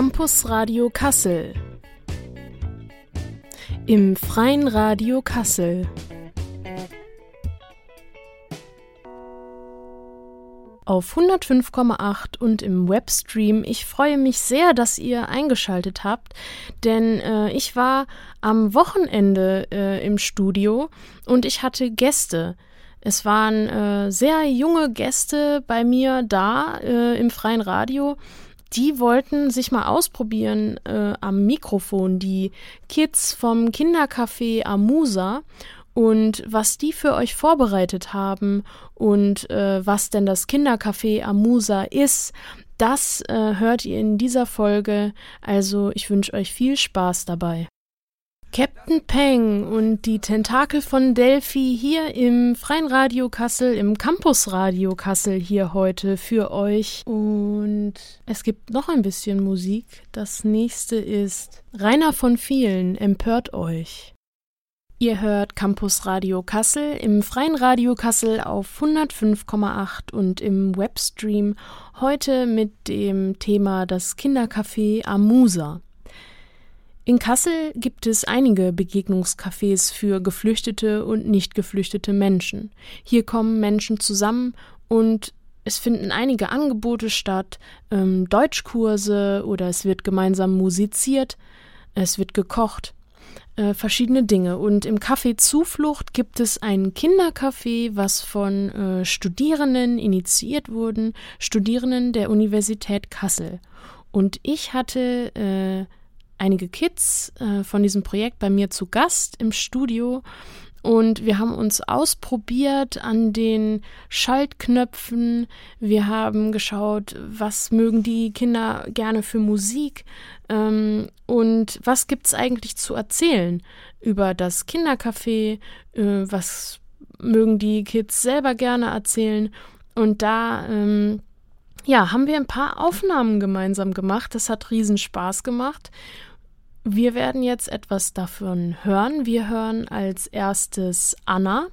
Campus Radio Kassel. Im Freien Radio Kassel. Auf 105,8 und im Webstream. Ich freue mich sehr, dass ihr eingeschaltet habt, denn äh, ich war am Wochenende äh, im Studio und ich hatte Gäste. Es waren äh, sehr junge Gäste bei mir da äh, im freien Radio die wollten sich mal ausprobieren äh, am Mikrofon, die Kids vom Kindercafé Amusa und was die für euch vorbereitet haben und äh, was denn das Kindercafé Amusa ist, das äh, hört ihr in dieser Folge. Also ich wünsche euch viel Spaß dabei. Captain Peng und die Tentakel von Delphi hier im Freien Radio Kassel, im Campus Radio Kassel hier heute für euch. Und es gibt noch ein bisschen Musik. Das nächste ist Rainer von vielen empört euch. Ihr hört Campus Radio Kassel im Freien Radio Kassel auf 105,8 und im Webstream heute mit dem Thema das Kindercafé Amusa. In Kassel gibt es einige Begegnungscafés für geflüchtete und nicht geflüchtete Menschen. Hier kommen Menschen zusammen und es finden einige Angebote statt, ähm, Deutschkurse oder es wird gemeinsam musiziert, es wird gekocht, äh, verschiedene Dinge. Und im Café Zuflucht gibt es ein Kindercafé, was von äh, Studierenden initiiert wurden, Studierenden der Universität Kassel. Und ich hatte äh, einige Kids äh, von diesem Projekt bei mir zu Gast im Studio und wir haben uns ausprobiert an den Schaltknöpfen. Wir haben geschaut, was mögen die Kinder gerne für Musik ähm, und was gibt es eigentlich zu erzählen über das Kindercafé, äh, was mögen die Kids selber gerne erzählen. Und da ähm, ja, haben wir ein paar Aufnahmen gemeinsam gemacht. Das hat riesen Spaß gemacht. Wir werden jetzt etwas davon hören. Wir hören als erstes Anna,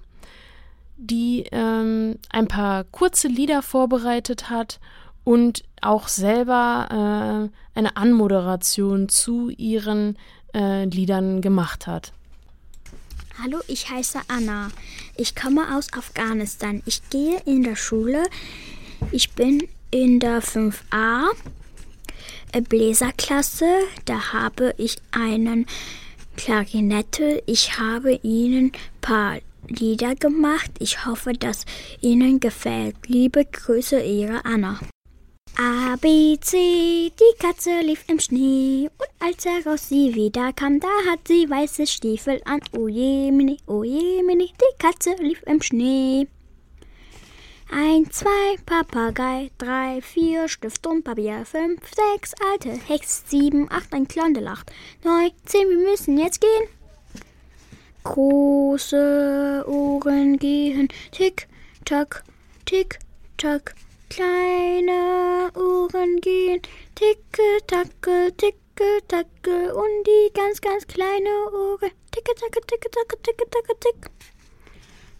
die ähm, ein paar kurze Lieder vorbereitet hat und auch selber äh, eine Anmoderation zu ihren äh, Liedern gemacht hat. Hallo, ich heiße Anna. Ich komme aus Afghanistan. Ich gehe in der Schule. Ich bin in der 5a Bläserklasse. Da habe ich einen Klarinette. Ich habe ihnen ein paar Lieder gemacht. Ich hoffe, dass Ihnen gefällt. Liebe Grüße, Ihre Anna. A, B, C, die Katze lief im Schnee und als heraus sie wieder kam, da hat sie weiße Stiefel an. Oh je, mini, oh je, mini, die Katze lief im Schnee. Ein, zwei, Papagei, drei, vier, Stift und Papier, fünf, sechs, alte Hex, sieben, acht, ein Klondelacht, neun, zehn, wir müssen jetzt gehen. Große Ohren gehen, tick, tack, tick, tack, kleine Ohren gehen, ticke, tacke, ticke, tacke, und die ganz, ganz kleine Ohren, ticke, tacke, ticke, tacke, ticke, tacke, tick.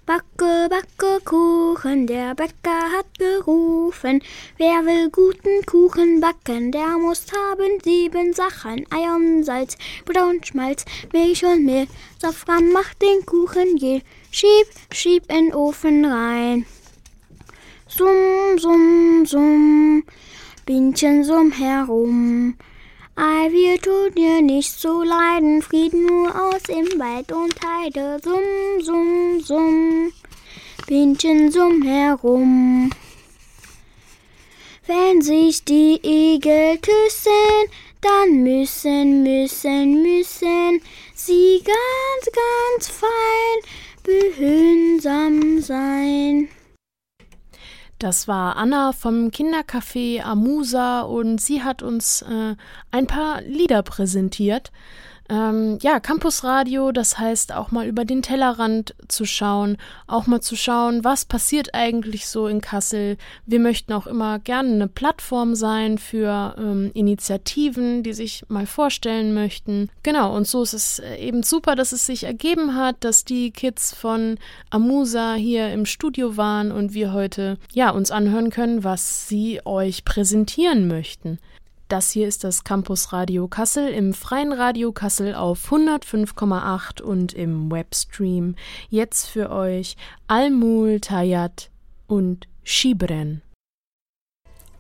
Backe, backe Kuchen, der Bäcker hat gerufen. Wer will guten Kuchen backen, der muss haben sieben Sachen. Eier und Salz, Butter und Schmalz, Milch und Mehl. Safran macht den Kuchen je. Schieb, schieb in Ofen rein. Summ, summ, summ, Bienchen summ herum. Ei, wir tun dir nicht zu leiden, Frieden nur aus im Wald und Heide. Summ, summ, summ, Bienchen summ herum. Wenn sich die Igel küssen, dann müssen, müssen, müssen sie ganz, ganz fein behünsam sein. Das war Anna vom Kindercafé Amusa und sie hat uns äh, ein paar Lieder präsentiert. Ähm, ja, Campusradio, das heißt auch mal über den Tellerrand zu schauen, auch mal zu schauen, was passiert eigentlich so in Kassel. Wir möchten auch immer gerne eine Plattform sein für ähm, Initiativen, die sich mal vorstellen möchten. Genau, und so ist es äh, eben super, dass es sich ergeben hat, dass die Kids von Amusa hier im Studio waren und wir heute ja uns anhören können, was sie euch präsentieren möchten. Das hier ist das Campus Radio Kassel im freien Radio Kassel auf 105,8 und im Webstream. Jetzt für euch Almul Tayat und Schibren.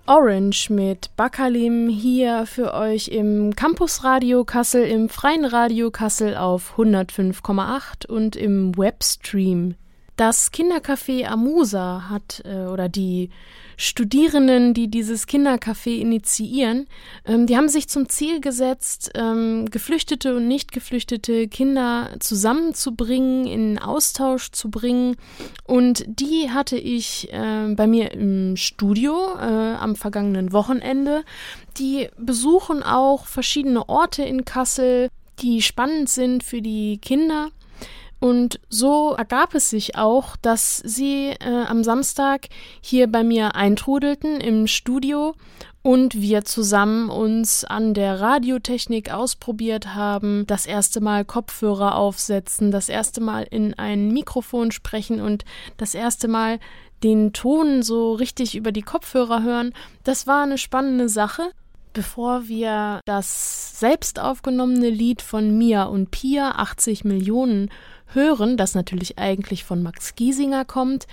Orange mit Bakalim hier für euch im Campus Radio Kassel, im freien Radio Kassel auf 105,8 und im Webstream. Das Kindercafé Amusa hat äh, oder die Studierenden, die dieses Kindercafé initiieren, ähm, die haben sich zum Ziel gesetzt, ähm, geflüchtete und nicht geflüchtete Kinder zusammenzubringen, in Austausch zu bringen. Und die hatte ich äh, bei mir im Studio äh, am vergangenen Wochenende. Die besuchen auch verschiedene Orte in Kassel, die spannend sind für die Kinder. Und so ergab es sich auch, dass sie äh, am Samstag hier bei mir eintrudelten im Studio und wir zusammen uns an der Radiotechnik ausprobiert haben, das erste Mal Kopfhörer aufsetzen, das erste Mal in ein Mikrofon sprechen und das erste Mal den Ton so richtig über die Kopfhörer hören. Das war eine spannende Sache. Bevor wir das selbst aufgenommene Lied von Mia und Pia 80 Millionen hören, das natürlich eigentlich von Max Giesinger kommt,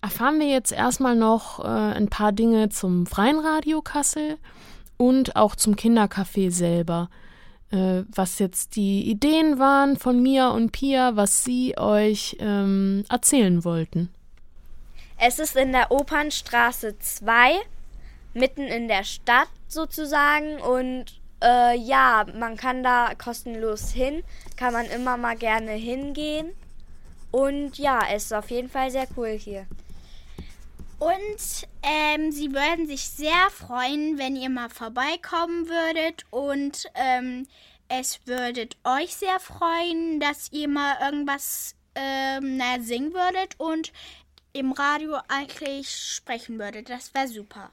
erfahren wir jetzt erstmal noch äh, ein paar Dinge zum Freien Radio Kassel und auch zum Kindercafé selber. Äh, was jetzt die Ideen waren von Mia und Pia, was sie euch ähm, erzählen wollten. Es ist in der Opernstraße 2, mitten in der Stadt sozusagen und äh, ja, man kann da kostenlos hin, kann man immer mal gerne hingehen. Und ja, es ist auf jeden Fall sehr cool hier. Und ähm, sie würden sich sehr freuen, wenn ihr mal vorbeikommen würdet. Und ähm, es würdet euch sehr freuen, dass ihr mal irgendwas ähm, naja, singen würdet und im Radio eigentlich sprechen würdet. Das wäre super.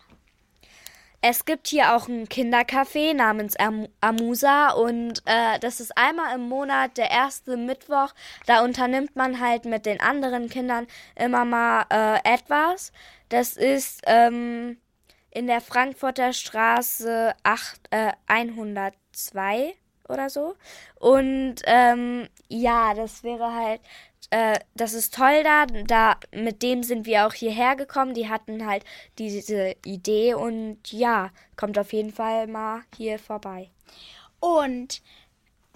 Es gibt hier auch ein Kindercafé namens Am Amusa und äh, das ist einmal im Monat der erste Mittwoch. Da unternimmt man halt mit den anderen Kindern immer mal äh, etwas. Das ist ähm, in der Frankfurter Straße 8, äh, 102 oder so. Und ähm, ja, das wäre halt äh, das ist toll da. Da mit dem sind wir auch hierher gekommen. Die hatten halt diese Idee und ja, kommt auf jeden Fall mal hier vorbei. Und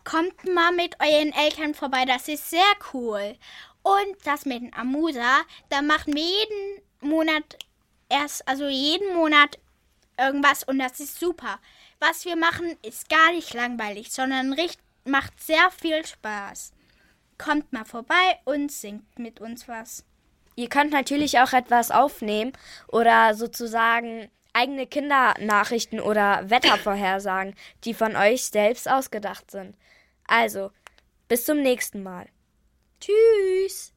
kommt mal mit euren Eltern vorbei, das ist sehr cool. Und das mit dem Amusa, da machen wir jeden Monat erst, also jeden Monat irgendwas und das ist super. Was wir machen, ist gar nicht langweilig, sondern macht sehr viel Spaß kommt mal vorbei und singt mit uns was. Ihr könnt natürlich auch etwas aufnehmen oder sozusagen eigene Kindernachrichten oder Wettervorhersagen, die von euch selbst ausgedacht sind. Also, bis zum nächsten Mal. Tschüss!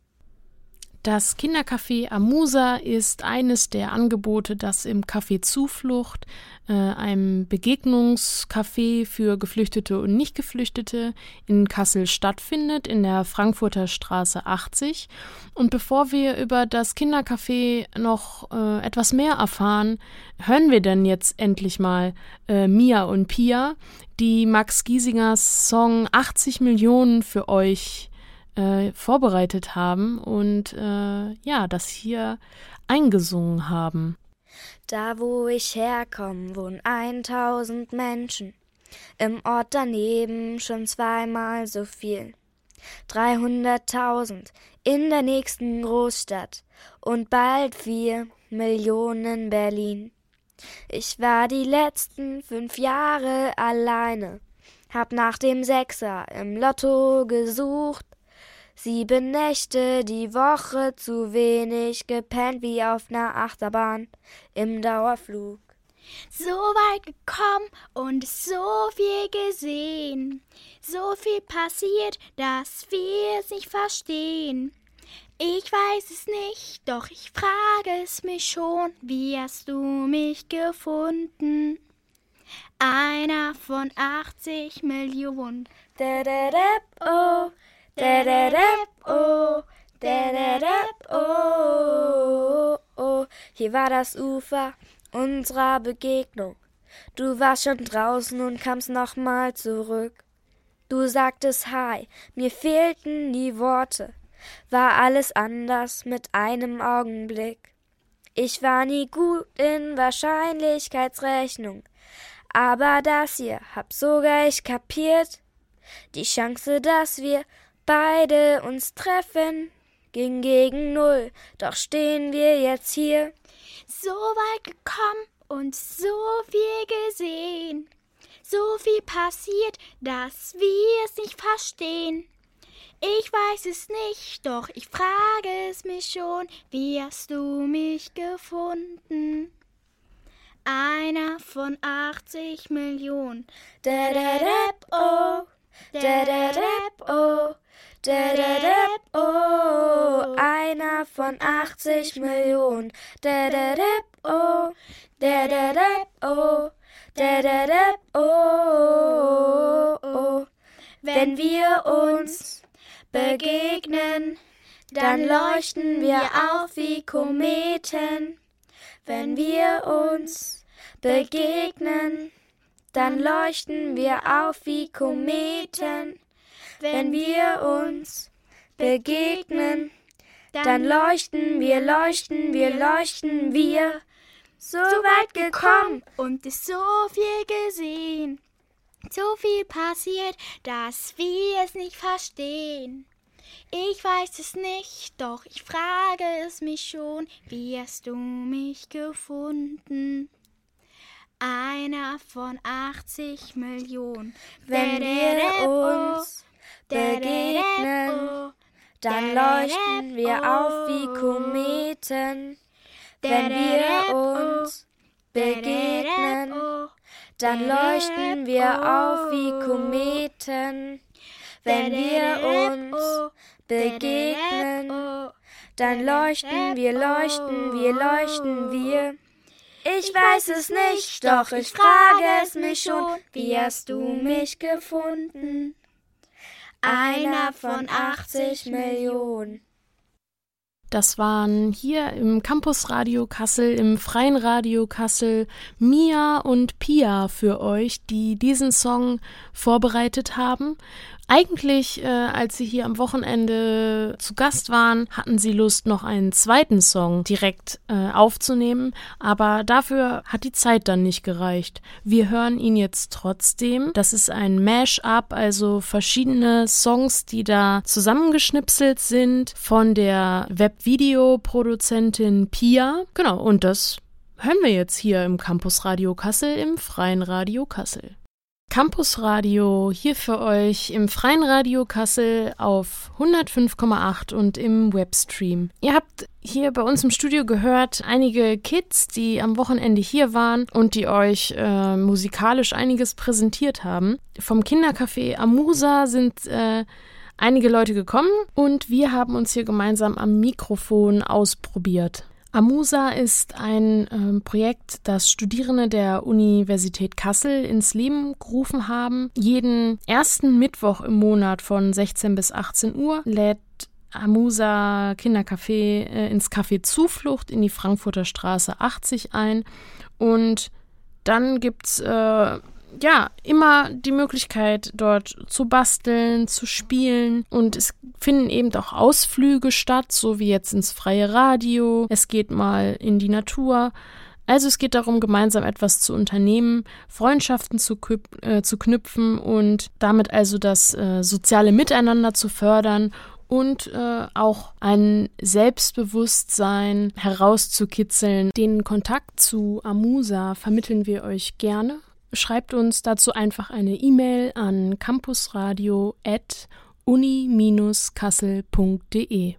Das Kindercafé Amusa ist eines der Angebote, das im Café Zuflucht, äh, einem Begegnungscafé für Geflüchtete und Nicht-Geflüchtete in Kassel stattfindet, in der Frankfurter Straße 80. Und bevor wir über das Kindercafé noch äh, etwas mehr erfahren, hören wir denn jetzt endlich mal äh, Mia und Pia, die Max Giesingers Song 80 Millionen für euch äh, vorbereitet haben und äh, ja, das hier eingesungen haben. Da, wo ich herkomme, wohnen 1000 Menschen. Im Ort daneben schon zweimal so viel. 300.000 in der nächsten Großstadt und bald vier Millionen Berlin. Ich war die letzten fünf Jahre alleine, hab nach dem Sechser im Lotto gesucht, Sieben Nächte die Woche zu wenig gepennt wie auf ner Achterbahn im Dauerflug. So weit gekommen und so viel gesehen, so viel passiert, dass wir es nicht verstehen. Ich weiß es nicht, doch ich frage es mich schon, wie hast du mich gefunden? Einer von 80 Millionen. Da, da, da, oh. Oh, oh, oh. Hier war das Ufer unserer Begegnung. Du warst schon draußen und kamst nochmal zurück. Du sagtest Hi, mir fehlten die Worte. War alles anders mit einem Augenblick. Ich war nie gut in Wahrscheinlichkeitsrechnung, aber das hier hab sogar ich kapiert. Die Chance, dass wir beide uns treffen, ging gegen null, doch stehen wir jetzt hier. So weit gekommen und so viel gesehen. So viel passiert, dass wir es nicht verstehen. Ich weiß es nicht, doch ich frage es mich schon, wie hast du mich gefunden? Einer von 80 Millionen. Da da da oh, oh, oh. Einer von 80 Millionen. Oh. Wenn wir uns begegnen, dann leuchten wir auf wie Kometen. Wenn wir uns begegnen, dann leuchten wir auf wie Kometen. Wenn wir uns begegnen, dann leuchten wir, leuchten wir, leuchten wir. So weit gekommen und ist so viel gesehen. So viel passiert, dass wir es nicht verstehen. Ich weiß es nicht, doch ich frage es mich schon, wie hast du mich gefunden? Einer von 80 Millionen. Wenn wir uns begegnen, dann leuchten wir auf wie Kometen. Wenn wir uns begegnen, dann leuchten wir auf wie Kometen. Wenn wir uns begegnen, dann leuchten wir, leuchten wir, leuchten wir. Ich weiß es nicht, doch ich frage es mich schon, wie hast du mich gefunden? Einer von 80 Millionen. Das waren hier im Campus Radio Kassel, im Freien Radio Kassel, Mia und Pia für euch, die diesen Song vorbereitet haben. Eigentlich, äh, als sie hier am Wochenende zu Gast waren, hatten sie Lust, noch einen zweiten Song direkt äh, aufzunehmen, aber dafür hat die Zeit dann nicht gereicht. Wir hören ihn jetzt trotzdem. Das ist ein Mash-up, also verschiedene Songs, die da zusammengeschnipselt sind von der Webvideoproduzentin Pia. Genau, und das hören wir jetzt hier im Campus Radio Kassel, im Freien Radio Kassel. Campus Radio hier für euch im Freien Radio Kassel auf 105,8 und im Webstream. Ihr habt hier bei uns im Studio gehört einige Kids, die am Wochenende hier waren und die euch äh, musikalisch einiges präsentiert haben. Vom Kindercafé Amusa sind äh, einige Leute gekommen und wir haben uns hier gemeinsam am Mikrofon ausprobiert. Amusa ist ein äh, Projekt, das Studierende der Universität Kassel ins Leben gerufen haben. Jeden ersten Mittwoch im Monat von 16 bis 18 Uhr lädt Amusa Kindercafé äh, ins Café Zuflucht in die Frankfurter Straße 80 ein. Und dann gibt's äh, ja, immer die Möglichkeit, dort zu basteln, zu spielen. Und es finden eben auch Ausflüge statt, so wie jetzt ins freie Radio. Es geht mal in die Natur. Also es geht darum, gemeinsam etwas zu unternehmen, Freundschaften zu, äh, zu knüpfen und damit also das äh, soziale Miteinander zu fördern und äh, auch ein Selbstbewusstsein herauszukitzeln. Den Kontakt zu Amusa vermitteln wir euch gerne schreibt uns dazu einfach eine E-Mail an campusradio.uni-kassel.de.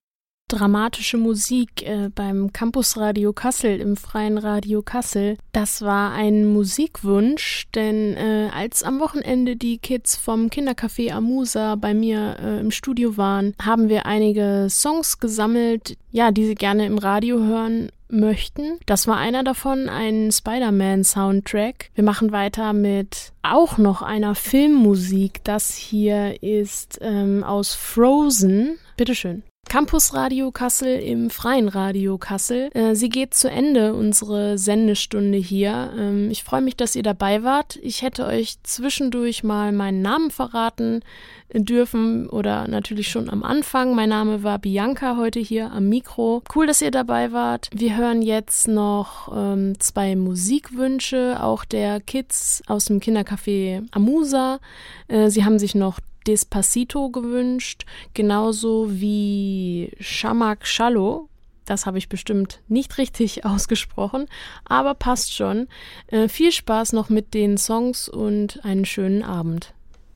Dramatische Musik äh, beim Campusradio Kassel im Freien Radio Kassel. Das war ein Musikwunsch, denn äh, als am Wochenende die Kids vom Kindercafé Amusa bei mir äh, im Studio waren, haben wir einige Songs gesammelt, ja, die sie gerne im Radio hören möchten. Das war einer davon, ein Spider-Man-Soundtrack. Wir machen weiter mit auch noch einer Filmmusik. Das hier ist ähm, aus Frozen. Bitteschön. Campus Radio Kassel im Freien Radio Kassel. Äh, sie geht zu Ende, unsere Sendestunde hier. Ähm, ich freue mich, dass ihr dabei wart. Ich hätte euch zwischendurch mal meinen Namen verraten dürfen oder natürlich schon am Anfang. Mein Name war Bianca heute hier am Mikro. Cool, dass ihr dabei wart. Wir hören jetzt noch ähm, zwei Musikwünsche, auch der Kids aus dem Kindercafé Amusa. Äh, sie haben sich noch Despacito gewünscht, genauso wie Shamak Shallow. Das habe ich bestimmt nicht richtig ausgesprochen, aber passt schon. Äh, viel Spaß noch mit den Songs und einen schönen Abend.